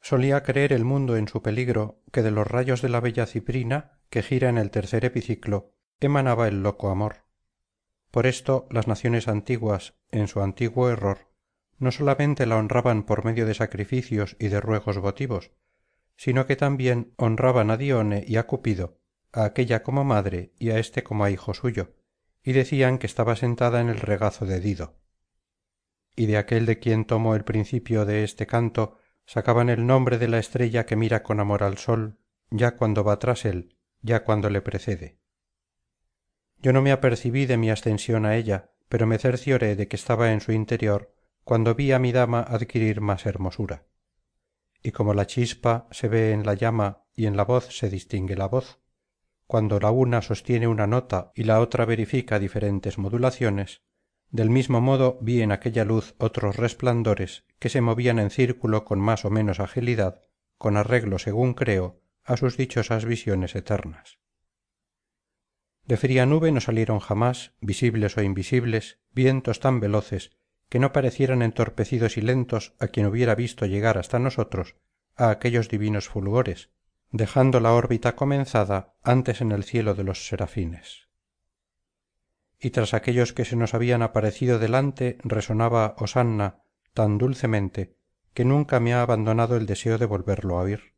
solía creer el mundo en su peligro que de los rayos de la bella ciprina que gira en el tercer epiciclo emanaba el loco amor. Por esto las naciones antiguas en su antiguo error no solamente la honraban por medio de sacrificios y de ruegos votivos sino que también honraban a dione y a cupido a aquélla como madre y a éste como a hijo suyo y decían que estaba sentada en el regazo de dido y de aquel de quien tomo el principio de este canto sacaban el nombre de la estrella que mira con amor al sol ya cuando va tras él ya cuando le precede. Yo no me apercibí de mi ascensión a ella pero me cercioré de que estaba en su interior cuando vi a mi dama adquirir más hermosura. Y como la chispa se ve en la llama y en la voz se distingue la voz cuando la una sostiene una nota y la otra verifica diferentes modulaciones del mismo modo vi en aquella luz otros resplandores que se movían en círculo con más o menos agilidad con arreglo según creo a sus dichosas visiones eternas. De fría nube no salieron jamás visibles o invisibles vientos tan veloces que no parecieran entorpecidos y lentos a quien hubiera visto llegar hasta nosotros a aquellos divinos fulgores dejando la órbita comenzada antes en el cielo de los serafines y tras aquellos que se nos habían aparecido delante resonaba hosanna tan dulcemente que nunca me ha abandonado el deseo de volverlo a oír.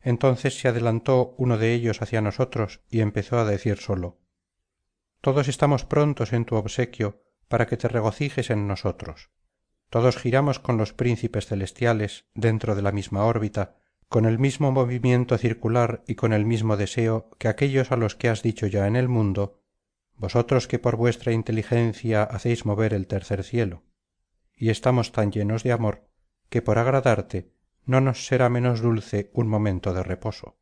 Entonces se adelantó uno de ellos hacia nosotros y empezó a decir solo todos estamos prontos en tu obsequio para que te regocijes en nosotros. Todos giramos con los príncipes celestiales dentro de la misma órbita con el mismo movimiento circular y con el mismo deseo que aquellos a los que has dicho ya en el mundo vosotros que por vuestra inteligencia hacéis mover el tercer cielo y estamos tan llenos de amor que por agradarte no nos será menos dulce un momento de reposo.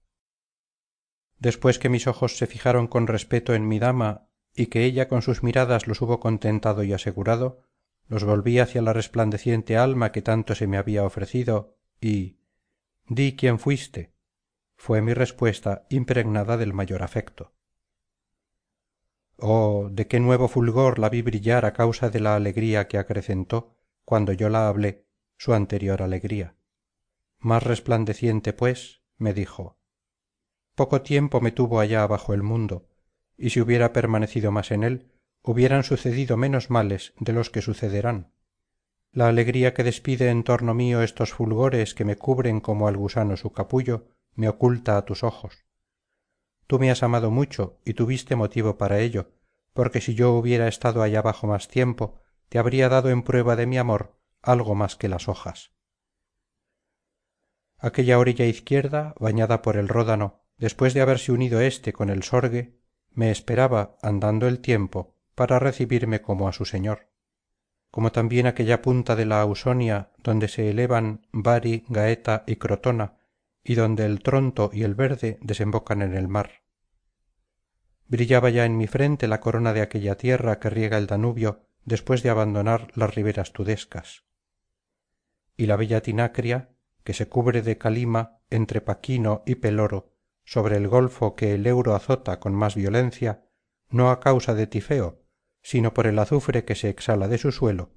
Después que mis ojos se fijaron con respeto en mi dama y que ella con sus miradas los hubo contentado y asegurado los volví hacia la resplandeciente alma que tanto se me había ofrecido y di quién fuiste fue mi respuesta impregnada del mayor afecto oh de qué nuevo fulgor la vi brillar a causa de la alegría que acrecentó cuando yo la hablé su anterior alegría más resplandeciente pues me dijo poco tiempo me tuvo allá bajo el mundo y si hubiera permanecido más en él hubieran sucedido menos males de los que sucederán. La alegría que despide en torno mío estos fulgores que me cubren como al gusano su capullo me oculta a tus ojos tú me has amado mucho y tuviste motivo para ello porque si yo hubiera estado allá abajo más tiempo te habría dado en prueba de mi amor algo más que las hojas. Aquella orilla izquierda bañada por el ródano después de haberse unido éste con el sorgue me esperaba andando el tiempo para recibirme como a su señor. Como también aquella punta de la ausonia donde se elevan bari gaeta y crotona y donde el tronto y el verde desembocan en el mar. Brillaba ya en mi frente la corona de aquella tierra que riega el danubio después de abandonar las riberas tudescas. Y la bella tinacria que se cubre de calima entre paquino y peloro sobre el golfo que el euro azota con más violencia no a causa de tifeo sino por el azufre que se exhala de su suelo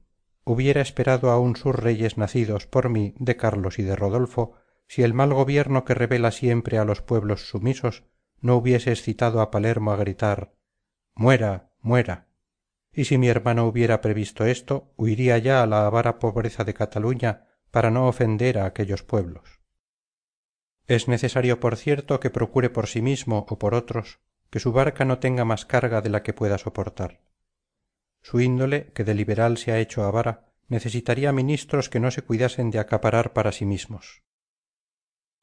hubiera esperado aún sus reyes nacidos por mí de carlos y de rodolfo si el mal gobierno que revela siempre a los pueblos sumisos no hubiese excitado a palermo a gritar muera muera y si mi hermano hubiera previsto esto huiría ya a la avara pobreza de cataluña para no ofender a aquellos pueblos. Es necesario por cierto que procure por sí mismo o por otros que su barca no tenga más carga de la que pueda soportar. Su índole que de liberal se ha hecho avara necesitaría ministros que no se cuidasen de acaparar para sí mismos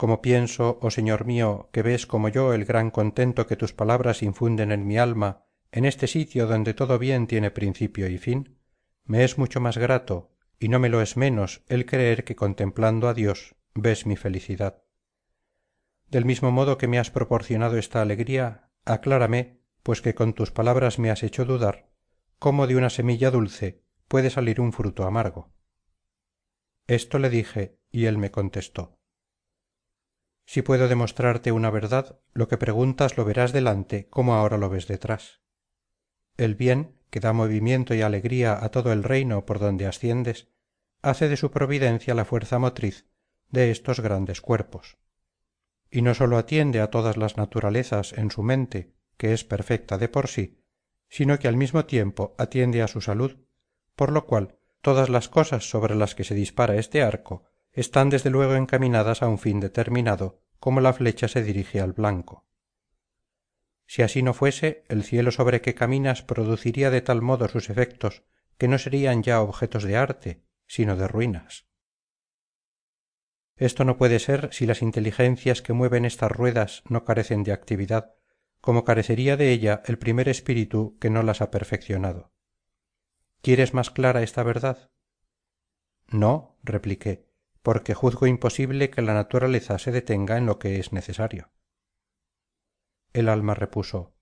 como pienso oh señor mío que ves como yo el gran contento que tus palabras infunden en mi alma en este sitio donde todo bien tiene principio y fin me es mucho más grato y no me lo es menos el creer que contemplando a dios ves mi felicidad. Del mismo modo que me has proporcionado esta alegría aclárame pues que con tus palabras me has hecho dudar cómo de una semilla dulce puede salir un fruto amargo esto le dije y él me contestó si puedo demostrarte una verdad lo que preguntas lo verás delante como ahora lo ves detrás. El bien que da movimiento y alegría a todo el reino por donde asciendes hace de su providencia la fuerza motriz de estos grandes cuerpos. Y no sólo atiende a todas las naturalezas en su mente que es perfecta de por sí sino que al mismo tiempo atiende a su salud por lo cual todas las cosas sobre las que se dispara este arco están desde luego encaminadas a un fin determinado como la flecha se dirige al blanco. Si así no fuese el cielo sobre que caminas produciría de tal modo sus efectos que no serían ya objetos de arte sino de ruinas. Esto no puede ser si las inteligencias que mueven estas ruedas no carecen de actividad como carecería de ella el primer espíritu que no las ha perfeccionado. Quieres más clara esta verdad no repliqué porque juzgo imposible que la naturaleza se detenga en lo que es necesario. El alma repuso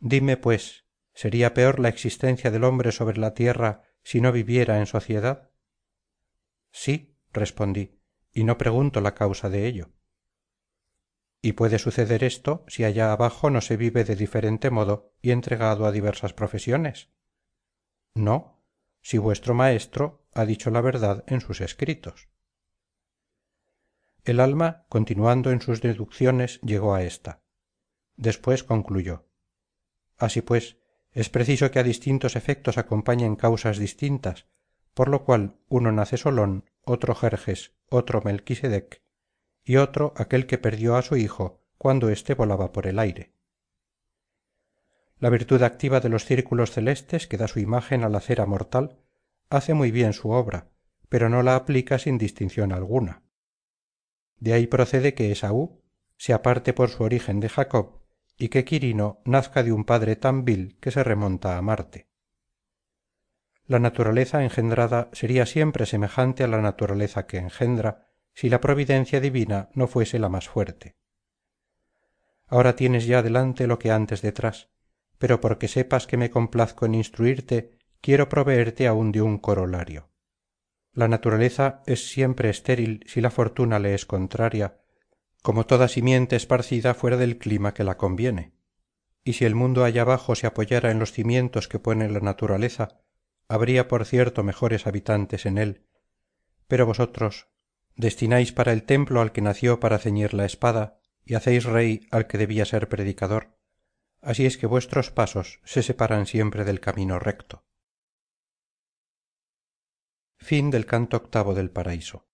dime pues sería peor la existencia del hombre sobre la tierra si no viviera en sociedad sí respondí y no pregunto la causa de ello y puede suceder esto si allá abajo no se vive de diferente modo y entregado a diversas profesiones no si vuestro maestro ha dicho la verdad en sus escritos el alma continuando en sus deducciones llegó a ésta después concluyó. Así pues es preciso que a distintos efectos acompañen causas distintas por lo cual uno nace solón otro jerjes otro melquisedec y otro aquel que perdió a su hijo cuando éste volaba por el aire. La virtud activa de los círculos celestes que da su imagen a la cera mortal hace muy bien su obra pero no la aplica sin distinción alguna de ahí procede que esaú se aparte por su origen de jacob y que quirino nazca de un padre tan vil que se remonta a marte. La naturaleza engendrada sería siempre semejante a la naturaleza que engendra si la providencia divina no fuese la más fuerte. Ahora tienes ya delante lo que antes detrás pero porque sepas que me complazco en instruirte quiero proveerte aún de un corolario la naturaleza es siempre estéril si la fortuna le es contraria como toda simiente esparcida fuera del clima que la conviene. Y si el mundo allá abajo se apoyara en los cimientos que pone la naturaleza habría por cierto mejores habitantes en él. Pero vosotros destináis para el templo al que nació para ceñir la espada y hacéis rey al que debía ser predicador. Así es que vuestros pasos se separan siempre del camino recto canto octavo del paraíso